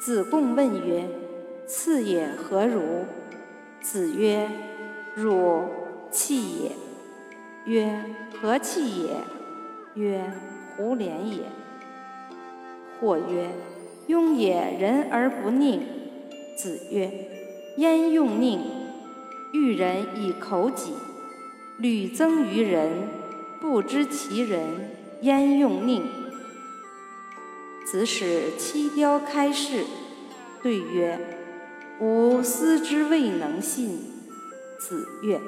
子贡问曰：“赐也何如？”子曰：“汝弃也。”曰：“何弃也？”曰：“胡连也。”或曰：“庸也，人而不佞。”子曰：“焉用佞？欲人以口己，屡增于人，不知其人，焉用佞？”子使七雕开示，对曰：“吾思之未能信。”子曰。